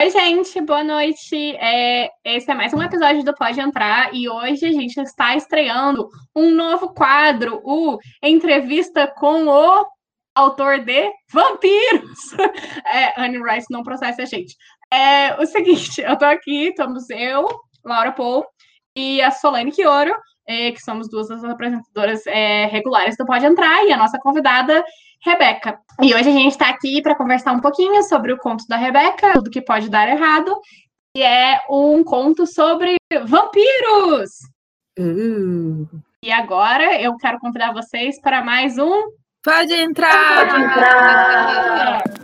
Oi, gente, boa noite. É, esse é mais um episódio do Pode Entrar e hoje a gente está estreando um novo quadro, o Entrevista com o autor de Vampiros. É, Anne Rice não processa a gente. É o seguinte, eu tô aqui, estamos eu, Laura Paul e a Solane Quioro, é, que somos duas das apresentadoras é, regulares do Pode Entrar, e a nossa convidada, Rebeca. E hoje a gente está aqui para conversar um pouquinho sobre o conto da Rebeca, tudo que pode dar errado, e é um conto sobre vampiros. Uh. E agora eu quero convidar vocês para mais um Pode entrar! Pode entrar!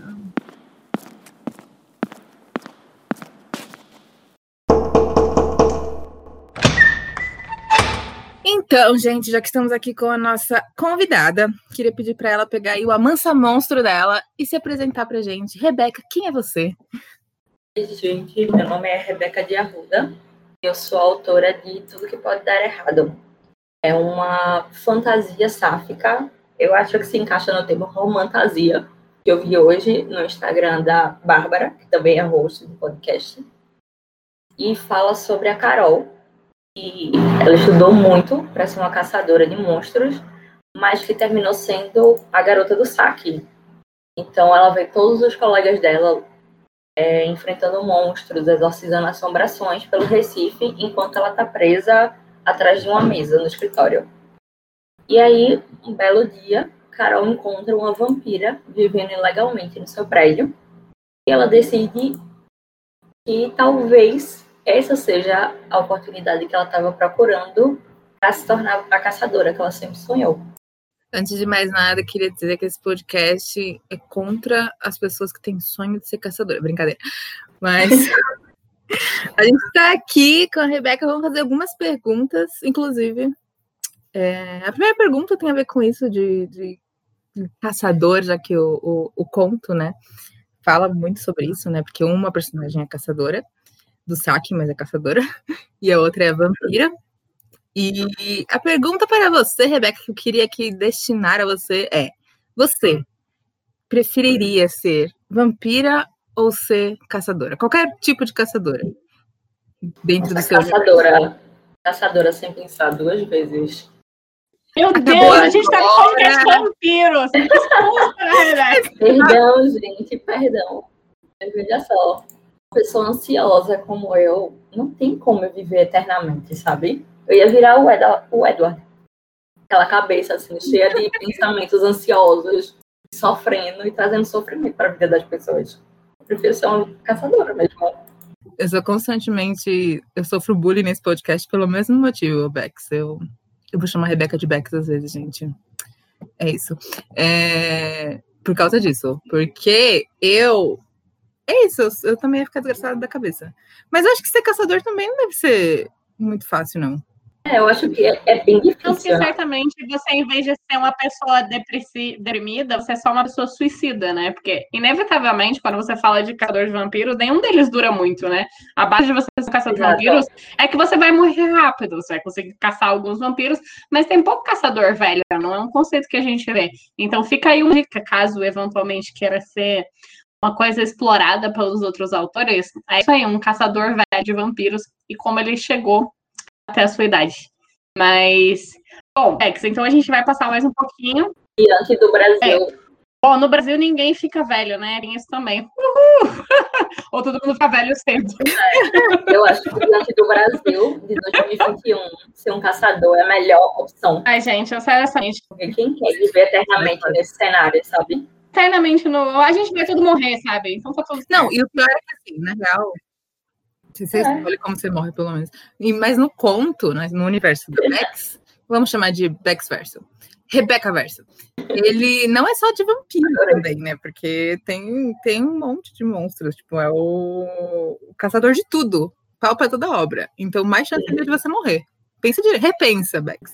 Então, gente, já que estamos aqui com a nossa convidada, queria pedir para ela pegar aí o amansa monstro dela e se apresentar pra gente. Rebeca, quem é você? Oi, gente, meu nome é Rebeca de Arruda. Eu sou autora de Tudo que Pode Dar Errado. É uma fantasia sáfica. Eu acho que se encaixa no termo romantasia, que eu vi hoje no Instagram da Bárbara, que também é host do podcast. E fala sobre a Carol, e ela estudou muito para ser uma caçadora de monstros, mas que terminou sendo a garota do saque. Então ela vê todos os colegas dela é, enfrentando monstros, exorcizando assombrações pelo Recife, enquanto ela está presa atrás de uma mesa no escritório. E aí, um belo dia, Carol encontra uma vampira vivendo ilegalmente no seu prédio e ela decide que talvez essa seja a oportunidade que ela estava procurando para se tornar a caçadora que ela sempre sonhou. Antes de mais nada, queria dizer que esse podcast é contra as pessoas que têm sonho de ser caçadora. Brincadeira. Mas a gente está aqui com a Rebeca, vamos fazer algumas perguntas, inclusive. É, a primeira pergunta tem a ver com isso de, de, caçador, já que o, o, o conto, né, fala muito sobre isso, né? Porque uma personagem é caçadora do saque, mas é caçadora, e a outra é a vampira. E a pergunta para você, Rebeca, que eu queria aqui destinar a você é: você preferiria ser vampira ou ser caçadora? Qualquer tipo de caçadora. Dentro do seu caçadora. Caçadora sem pensar duas vezes. Meu Acabou Deus, a gente tá com de vampiros. Perdão, gente, perdão. Mas veja só, pessoa ansiosa como eu, não tem como eu viver eternamente, sabe? Eu ia virar o, Ed o Edward. Aquela cabeça assim, cheia de pensamentos ansiosos, sofrendo e trazendo sofrimento para a vida das pessoas. Eu prefiro ser uma caçadora mesmo. Eu sou constantemente. Eu sofro bullying nesse podcast pelo mesmo motivo, Bex. Eu, eu vou chamar a Rebeca de Bex às vezes, gente. É isso. É, por causa disso. Porque eu é isso, eu, eu também ia ficar desgraçada da cabeça. Mas eu acho que ser caçador também não deve ser muito fácil, não. É, eu acho que é, é bem difícil. Então, que certamente você, em vez de ser uma pessoa deprimida, você é só uma pessoa suicida, né? Porque, inevitavelmente, quando você fala de caçador de vampiros, nenhum deles dura muito, né? A base de você ser caçador de vampiros é que você vai morrer rápido, você vai conseguir caçar alguns vampiros, mas tem pouco caçador velho, não é um conceito que a gente vê. Então, fica aí uma dica, caso eventualmente queira ser uma coisa explorada pelos outros autores. É isso aí, um caçador velho de vampiros e como ele chegou até a sua idade. Mas, bom, Ex, então a gente vai passar mais um pouquinho. Diante do Brasil. É. Bom, no Brasil ninguém fica velho, né? Tem isso também. Uhul! Ou todo mundo fica velho cedo. É, eu acho que diante do Brasil, de 2021, ser um caçador é a melhor opção. Ai, gente, eu sei essa gente. Quem quer viver eternamente nesse cenário, sabe? Eternamente no. A gente vai tudo morrer, sabe? Então tá tudo. Não, e o pior é que assim, na real. Você é. escolhe como você morre, pelo menos. E, mas no conto, no universo do Bex, vamos chamar de Bex Verso. Rebeca Verso. Ele não é só de vampiro também, né? Porque tem, tem um monte de monstros. Tipo, é o, o caçador de tudo. Pau pra toda obra. Então, mais chance de você morrer. Pensa de repensa, Bex.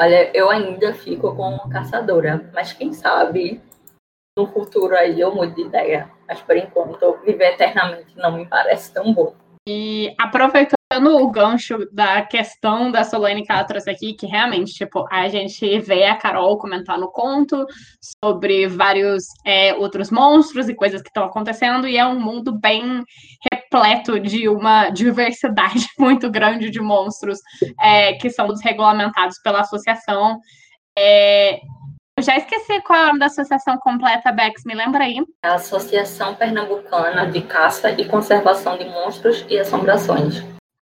Olha, eu ainda fico com caçadora, mas quem sabe no futuro aí eu mude de ideia. Mas por enquanto, viver eternamente não me parece tão bom. E aproveitando o gancho da questão da Solane que ela trouxe aqui, que realmente, tipo, a gente vê a Carol comentar no conto sobre vários é, outros monstros e coisas que estão acontecendo, e é um mundo bem repleto de uma diversidade muito grande de monstros é, que são desregulamentados pela associação. É, eu já esqueci qual é o nome da associação completa, Bex, me lembra aí? A Associação Pernambucana de Caça e Conservação de Monstros e Assombrações.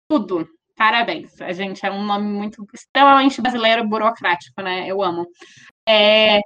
Tudo. Parabéns. A gente é um nome muito extremamente brasileiro burocrático, né? Eu amo. É,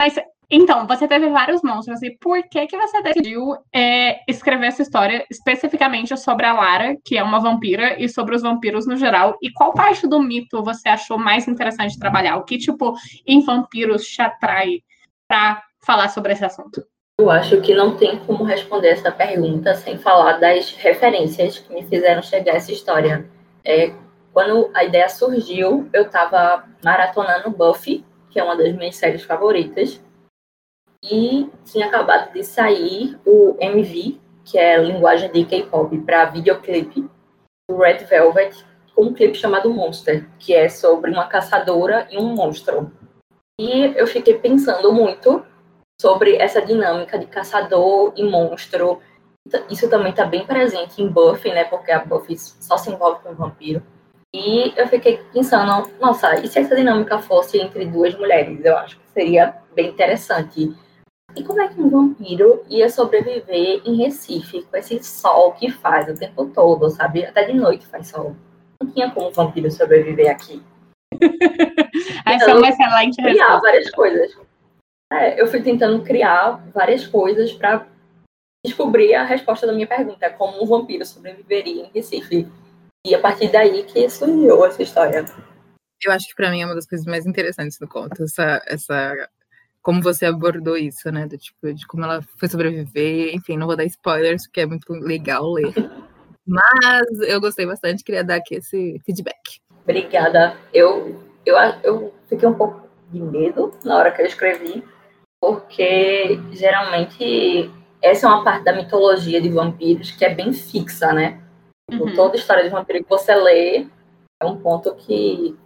mas então, você teve vários monstros, e por que que você decidiu é, escrever essa história especificamente sobre a Lara, que é uma vampira, e sobre os vampiros no geral? E qual parte do mito você achou mais interessante trabalhar? O que, tipo, em vampiros te atrai para falar sobre esse assunto? Eu acho que não tem como responder essa pergunta sem falar das referências que me fizeram chegar a essa história. É, quando a ideia surgiu, eu estava maratonando Buffy, que é uma das minhas séries favoritas, e tinha acabado de sair o MV, que é a linguagem de K-pop, para videoclipe do Red Velvet, com um clipe chamado Monster, que é sobre uma caçadora e um monstro. E eu fiquei pensando muito sobre essa dinâmica de caçador e monstro. Isso também está bem presente em Buffy, né? Porque a Buffy só se envolve com o vampiro. E eu fiquei pensando, nossa, e se essa dinâmica fosse entre duas mulheres? Eu acho que seria bem interessante. E como é que um vampiro ia sobreviver em Recife, com esse sol que faz o tempo todo, sabe? Até de noite faz sol. Não tinha como um vampiro sobreviver aqui. Essa então, é uma excelente criar resposta. várias coisas. É, eu fui tentando criar várias coisas para descobrir a resposta da minha pergunta, como um vampiro sobreviveria em Recife. E a partir daí que surgiu essa história. Eu acho que para mim é uma das coisas mais interessantes do conto, essa, essa como você abordou isso, né? Do tipo, de como ela foi sobreviver, enfim, não vou dar spoilers, porque é muito legal ler. Mas eu gostei bastante, queria dar aqui esse feedback. Obrigada. Eu, eu, eu fiquei um pouco de medo na hora que eu escrevi, porque geralmente essa é uma parte da mitologia de vampiros que é bem fixa, né? Tipo, uhum. Toda história de vampiro que você lê é um ponto que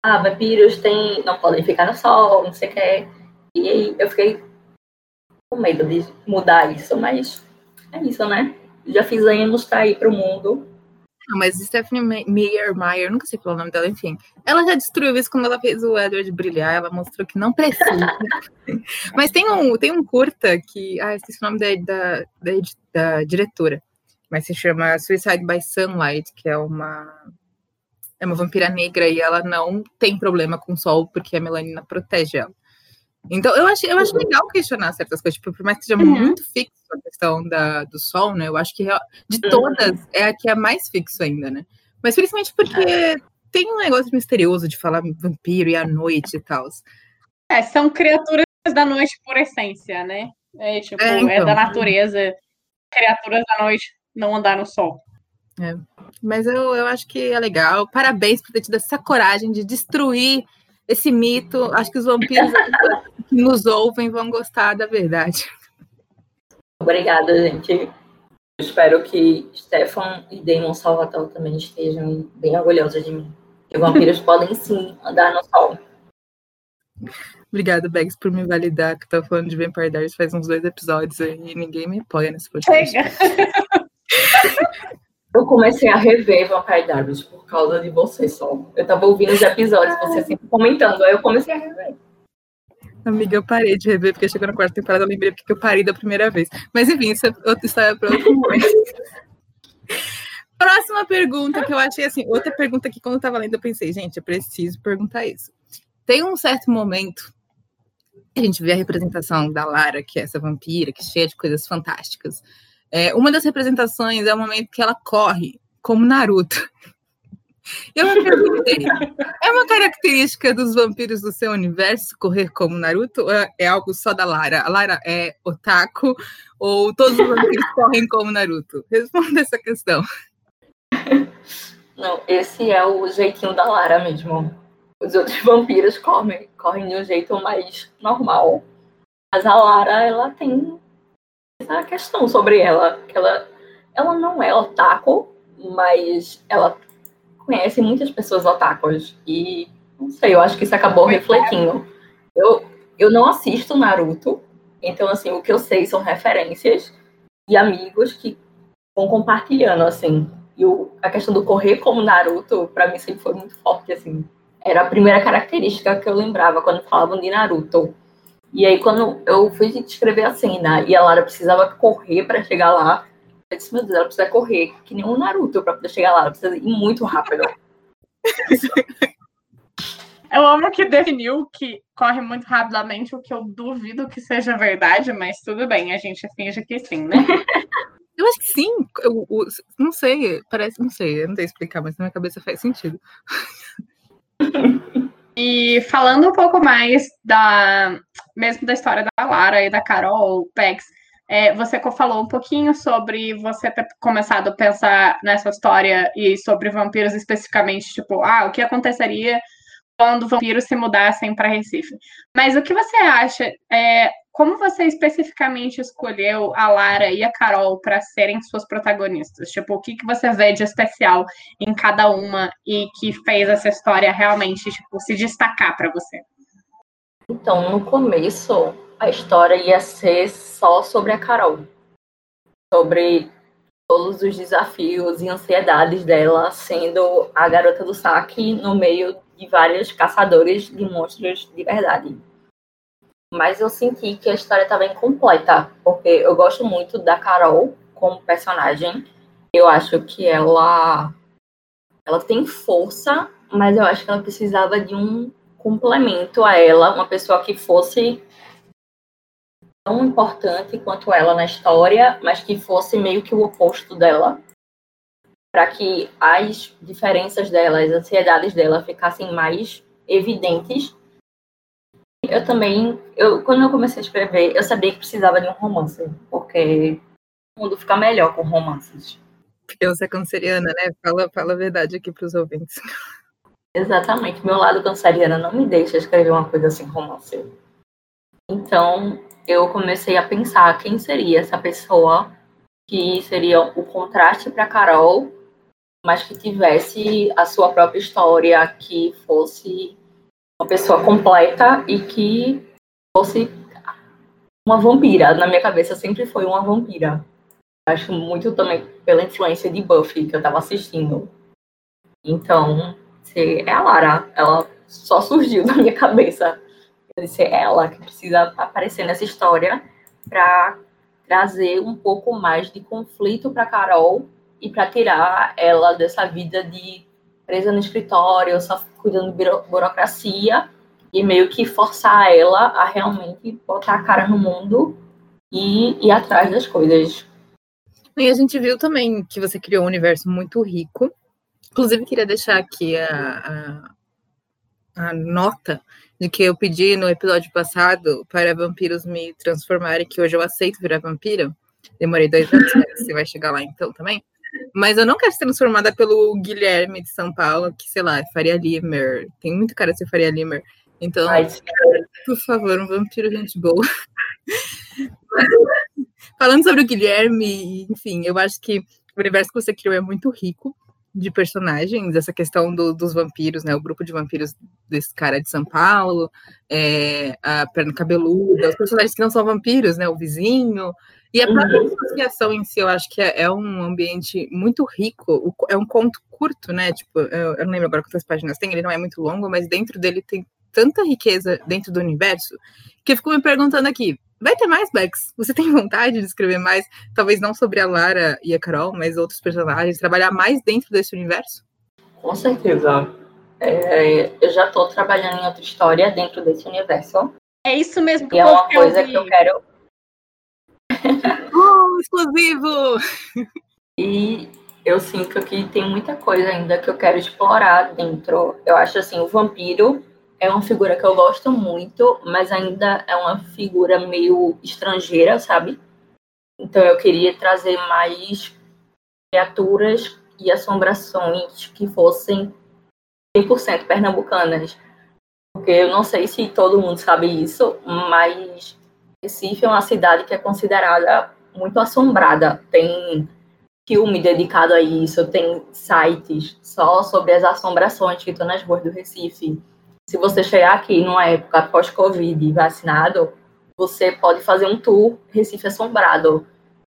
ah, vampiros tem, não podem ficar no sol, não sei o que. E aí eu fiquei com medo de mudar isso, mas é isso, né? Já fizemos, tá aí pro mundo. Não, mas Stephanie Meyer, Meyer, nunca sei falar o nome dela, enfim. Ela já destruiu isso quando ela fez o Edward brilhar, ela mostrou que não precisa. mas tem um, tem um curta que. Ah, esqueci o nome da, da, da, da diretora. Mas se chama Suicide by Sunlight, que é uma é uma vampira negra e ela não tem problema com o sol porque a melanina protege ela. Então, eu acho, eu acho legal questionar certas coisas, tipo, por mais que seja uhum. muito fixo a questão da, do sol, né? Eu acho que de uhum. todas é a que é mais fixo ainda, né? Mas principalmente porque é. tem um negócio misterioso de falar vampiro e a noite e tal. É, são criaturas da noite por essência, né? É, tipo, é, então. é da natureza. Criaturas da noite não andar no sol. É. Mas eu, eu acho que é legal. Parabéns por ter tido essa coragem de destruir esse mito. Acho que os vampiros que nos ouvem vão gostar da verdade. Obrigada, gente. espero que Stefan e Damon Salvatore também estejam bem orgulhosos de mim. Que vampiros podem sim andar no sol. Obrigada, Begs, por me validar, que tá falando de Vampire Diaries faz uns dois episódios e ninguém me apoia nesse podcast. Chega. Eu comecei a rever Vampire Diaries por causa de você só. Eu tava ouvindo os episódios, você sempre comentando, aí eu comecei a rever. Amiga, eu parei de rever, porque chegou na quarta temporada, eu lembrei porque eu parei da primeira vez. Mas enfim, isso é outra história para outro momento. Próxima pergunta que eu achei assim, outra pergunta que quando eu tava lendo eu pensei, gente, eu preciso perguntar isso. Tem um certo momento a gente vê a representação da Lara, que é essa vampira, que é cheia de coisas fantásticas. É, uma das representações é o momento que ela corre, como Naruto. Eu me perguntei, é uma característica dos vampiros do seu universo correr como Naruto ou é, é algo só da Lara? A Lara é otaku ou todos os vampiros correm como Naruto? Responda essa questão. Não, esse é o jeitinho da Lara mesmo. Os outros vampiros correm, correm de um jeito mais normal. Mas a Lara, ela tem essa questão sobre ela, que ela, ela não é otaku, mas ela conhece muitas pessoas otakus e não sei, eu acho que isso acabou refletindo. Eu, eu não assisto Naruto, então assim, o que eu sei são referências e amigos que vão compartilhando assim. E o, a questão do correr como Naruto, para mim sempre foi muito forte assim. Era a primeira característica que eu lembrava quando falavam de Naruto. E aí, quando eu fui escrever a cena e a Lara precisava correr para chegar lá, eu disse, meu Deus, ela precisa correr, que nem um Naruto para poder chegar lá, ela precisa ir muito rápido. Eu amo que definiu que corre muito rapidamente, o que eu duvido que seja verdade, mas tudo bem, a gente finge que sim, né? Eu acho que sim. Eu, eu, não sei, parece, não sei, eu não sei explicar, mas na minha cabeça faz sentido. E falando um pouco mais da mesmo da história da Lara e da Carol Pex, é, você falou um pouquinho sobre você ter começado a pensar nessa história e sobre vampiros especificamente, tipo, ah, o que aconteceria quando vampiros se mudassem para Recife. Mas o que você acha? É, como você especificamente escolheu a Lara e a Carol para serem suas protagonistas? Tipo, o que, que você vê de especial em cada uma e que fez essa história realmente tipo, se destacar para você? Então, no começo, a história ia ser só sobre a Carol. Sobre todos os desafios e ansiedades dela sendo a garota do saque no meio de vários caçadores de monstros de verdade. Mas eu senti que a história estava incompleta, porque eu gosto muito da Carol como personagem. Eu acho que ela ela tem força, mas eu acho que ela precisava de um complemento a ela, uma pessoa que fosse tão importante quanto ela na história, mas que fosse meio que o oposto dela para que as diferenças dela, as ansiedades dela ficassem mais evidentes. Eu também, eu, quando eu comecei a escrever, eu sabia que precisava de um romance, porque o mundo fica melhor com romances. Porque você é canceriana, né? Fala, fala a verdade aqui para os ouvintes. Exatamente. Meu lado canceriana não me deixa escrever uma coisa assim romance. Então, eu comecei a pensar quem seria essa pessoa que seria o contraste para Carol mas que tivesse a sua própria história, que fosse uma pessoa completa e que fosse uma vampira. Na minha cabeça sempre foi uma vampira. Acho muito também pela influência de Buffy que eu estava assistindo. Então, é a Lara. Ela só surgiu na minha cabeça. Disse, é ela que precisa aparecer nessa história para trazer um pouco mais de conflito para Carol e para tirar ela dessa vida de presa no escritório, só cuidando de burocracia e meio que forçar ela a realmente botar a cara no mundo e ir atrás das coisas. E a gente viu também que você criou um universo muito rico. Inclusive, queria deixar aqui a, a, a nota de que eu pedi no episódio passado para vampiros me transformarem, que hoje eu aceito virar vampiro. Demorei dois anos, você vai chegar lá então também. Mas eu não quero ser transformada pelo Guilherme de São Paulo, que, sei lá, é Faria Limer. Tem muito cara de ser Faria Limer. Então, Ai, por favor, um vampiro gente boa. Falando sobre o Guilherme, enfim, eu acho que o universo que você criou é muito rico de personagens, essa questão do, dos vampiros, né? O grupo de vampiros desse cara de São Paulo, é, a perna cabeluda, os personagens que não são vampiros, né? O vizinho, e a própria uhum. associação em si, eu acho que é, é, um ambiente muito rico. É um conto curto, né? Tipo, eu, eu não lembro agora quantas páginas tem, ele não é muito longo, mas dentro dele tem tanta riqueza dentro do universo que eu fico me perguntando aqui: vai ter mais, Bex? Você tem vontade de escrever mais? Talvez não sobre a Lara e a Carol, mas outros personagens, trabalhar mais dentro desse universo? Com certeza. É, eu já estou trabalhando em outra história dentro desse universo. É isso mesmo que e é uma coisa que eu quero uh, exclusivo! E eu sinto que tem muita coisa ainda que eu quero explorar dentro. Eu acho assim, o vampiro é uma figura que eu gosto muito, mas ainda é uma figura meio estrangeira, sabe? Então eu queria trazer mais criaturas e assombrações que fossem 100% pernambucanas. Porque eu não sei se todo mundo sabe isso, mas Recife é uma cidade que é considerada muito assombrada. Tem filme dedicado a isso, tem sites só sobre as assombrações que estão nas ruas do Recife. Se você chegar aqui numa época pós-Covid vacinado, você pode fazer um tour Recife Assombrado.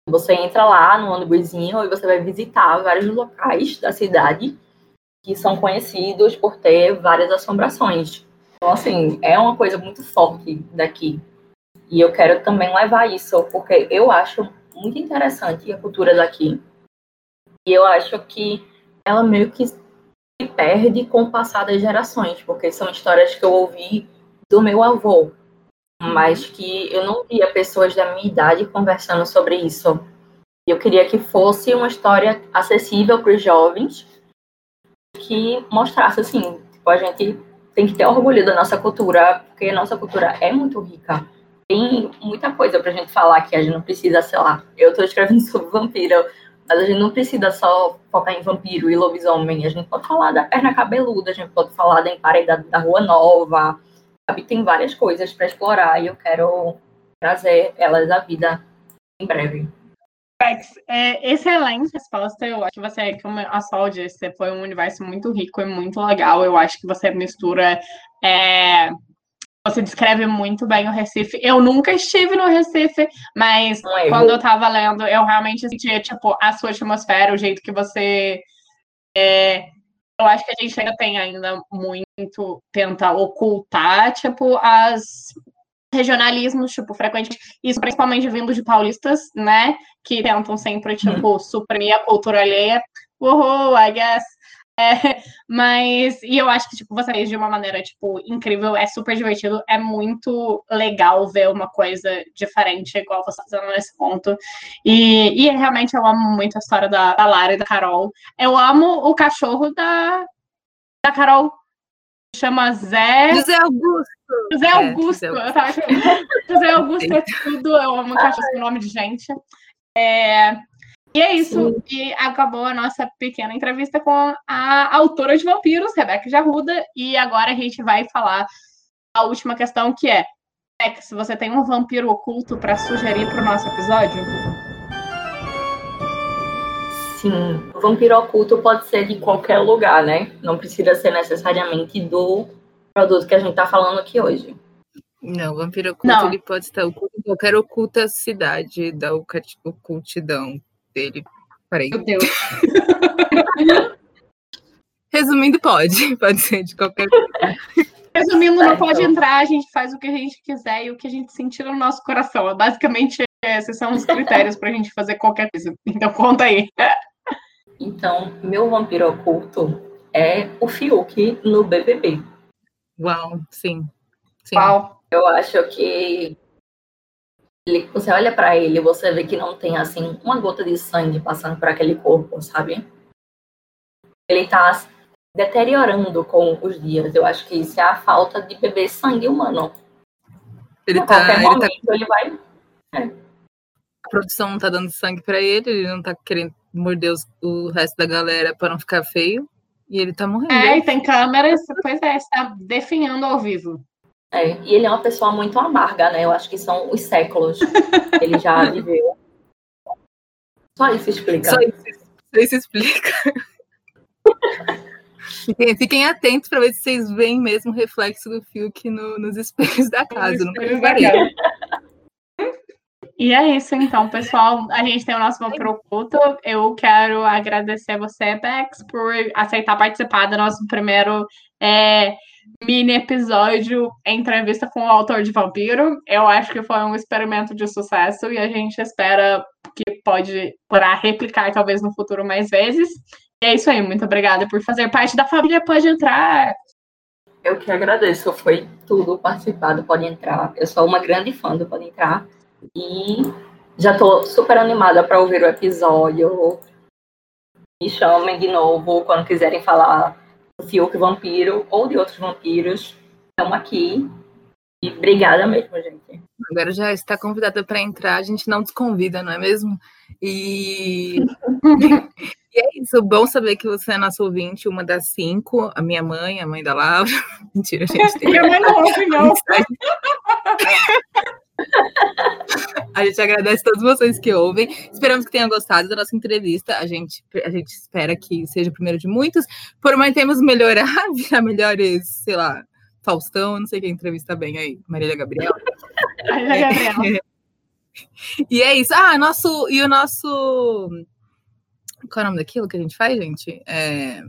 Você entra lá no ônibusinho e você vai visitar vários locais da cidade que são conhecidos por ter várias assombrações. Então, assim, é uma coisa muito forte daqui. E eu quero também levar isso, porque eu acho muito interessante a cultura daqui. E eu acho que ela meio que se perde com o passar das gerações, porque são histórias que eu ouvi do meu avô, mas que eu não via pessoas da minha idade conversando sobre isso. Eu queria que fosse uma história acessível para os jovens, que mostrasse assim, tipo, a gente tem que ter orgulho da nossa cultura, porque a nossa cultura é muito rica. Tem muita coisa para a gente falar que a gente não precisa, sei lá. Eu estou escrevendo sobre vampiro, mas a gente não precisa só focar em vampiro e lobisomem. A gente pode falar da perna cabeluda, a gente pode falar da emparedada da Rua Nova. Sabe? Tem várias coisas para explorar e eu quero trazer elas à vida em breve. É, excelente resposta. Eu acho que você, como a Sol disse, foi um universo muito rico e muito legal. Eu acho que você mistura é, você descreve muito bem o Recife. Eu nunca estive no Recife, mas é quando eu tava lendo, eu realmente sentia, tipo, a sua atmosfera, o jeito que você. É, eu acho que a gente ainda tem ainda muito, tenta ocultar, tipo, as regionalismos, tipo, frequentemente, isso principalmente vindo de paulistas, né, que tentam sempre, tipo, uhum. suprimir a cultura alheia. Uhul, I guess. É, mas, e eu acho que, tipo, você fez de uma maneira, tipo, incrível, é super divertido, é muito legal ver uma coisa diferente, igual você tá fazendo nesse ponto. E, e realmente eu amo muito a história da, da Lara e da Carol. Eu amo o cachorro da, da Carol, chama Zé... José Augusto. José Augusto, é, José Augusto. José Augusto é tudo, eu amo cachorro com nome de gente. É, e é isso. Sim. E acabou a nossa pequena entrevista com a autora de Vampiros, Rebeca Jarruda. E agora a gente vai falar a última questão, que é: Rebeca, se você tem um vampiro oculto para sugerir para o nosso episódio? Sim, o vampiro oculto pode ser de qualquer lugar, né? Não precisa ser necessariamente do produto que a gente está falando aqui hoje. Não, o vampiro oculto Não. ele pode estar oculto em qualquer oculta cidade da ocultidão dele. Peraí. Meu Deus. Resumindo, pode. Pode ser de qualquer coisa. Resumindo, não pode entrar, a gente faz o que a gente quiser e o que a gente sentir no nosso coração. Basicamente, esses são os critérios para a gente fazer qualquer coisa. Então, conta aí. Então, meu vampiro oculto é o Fiuk no BBB. Uau, sim. sim. Uau. Eu acho que ele, você olha para ele, você vê que não tem assim uma gota de sangue passando por aquele corpo, sabe? Ele tá deteriorando com os dias. Eu acho que isso é a falta de beber sangue humano. Ele a tá, ele momento, tá... ele vai. É. A produção não tá dando sangue para ele, ele não tá querendo morder os, o resto da galera para não ficar feio. E ele tá morrendo. É, e tem câmeras, pois é, está definhando ao vivo. É, e ele é uma pessoa muito amarga, né? Eu acho que são os séculos que ele já viveu. Só isso explica. Só isso, só isso explica. Fiquem, fiquem, atentos para ver se vocês veem mesmo o reflexo do Fiuk no, nos espelhos da casa. Não E é isso, então, pessoal. A gente tem o nosso vampiro oculto. Eu quero agradecer você, Bex, por aceitar participar do nosso primeiro é, mini episódio entrevista com o autor de Vampiro. Eu acho que foi um experimento de sucesso e a gente espera que pode para replicar talvez no futuro mais vezes. E é isso aí, muito obrigada por fazer parte da família. Pode entrar. Eu que agradeço, foi tudo participado, pode entrar. Eu sou uma grande fã do Pode Entrar e já estou super animada para ouvir o episódio. Me chamem de novo quando quiserem falar do Fiuk Vampiro ou de outros vampiros. Estamos aqui. E obrigada mesmo, gente. Agora já está convidada para entrar, a gente não desconvida, não é mesmo? E... e é isso, bom saber que você é nossa ouvinte, uma das cinco, a minha mãe, a mãe da Laura. Mentira, gente. Tem... Minha mãe não ouve, não. A gente agradece a todos vocês que ouvem. Esperamos que tenham gostado da nossa entrevista. A gente, a gente espera que seja o primeiro de muitos. Prometemos melhorar, virar melhores, sei lá, Faustão, não sei quem entrevista bem aí, Marília Gabriel. Marília Gabriel. e é isso. Ah, nosso. E o nosso. Qual é o nome daquilo que a gente faz, gente? É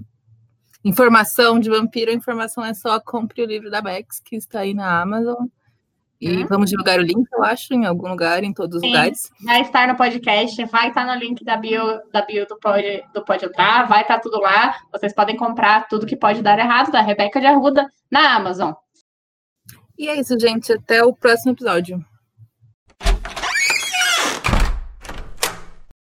informação de vampiro, a informação é só compre o livro da Bex, que está aí na Amazon. E hum. vamos divulgar o link, eu acho, em algum lugar, em todos os Sim, lugares. Vai estar no podcast, vai estar no link da bio, da bio do Pode, do Pode Entrar, vai estar tudo lá. Vocês podem comprar tudo que pode dar errado da Rebeca de Arruda na Amazon. E é isso, gente. Até o próximo episódio.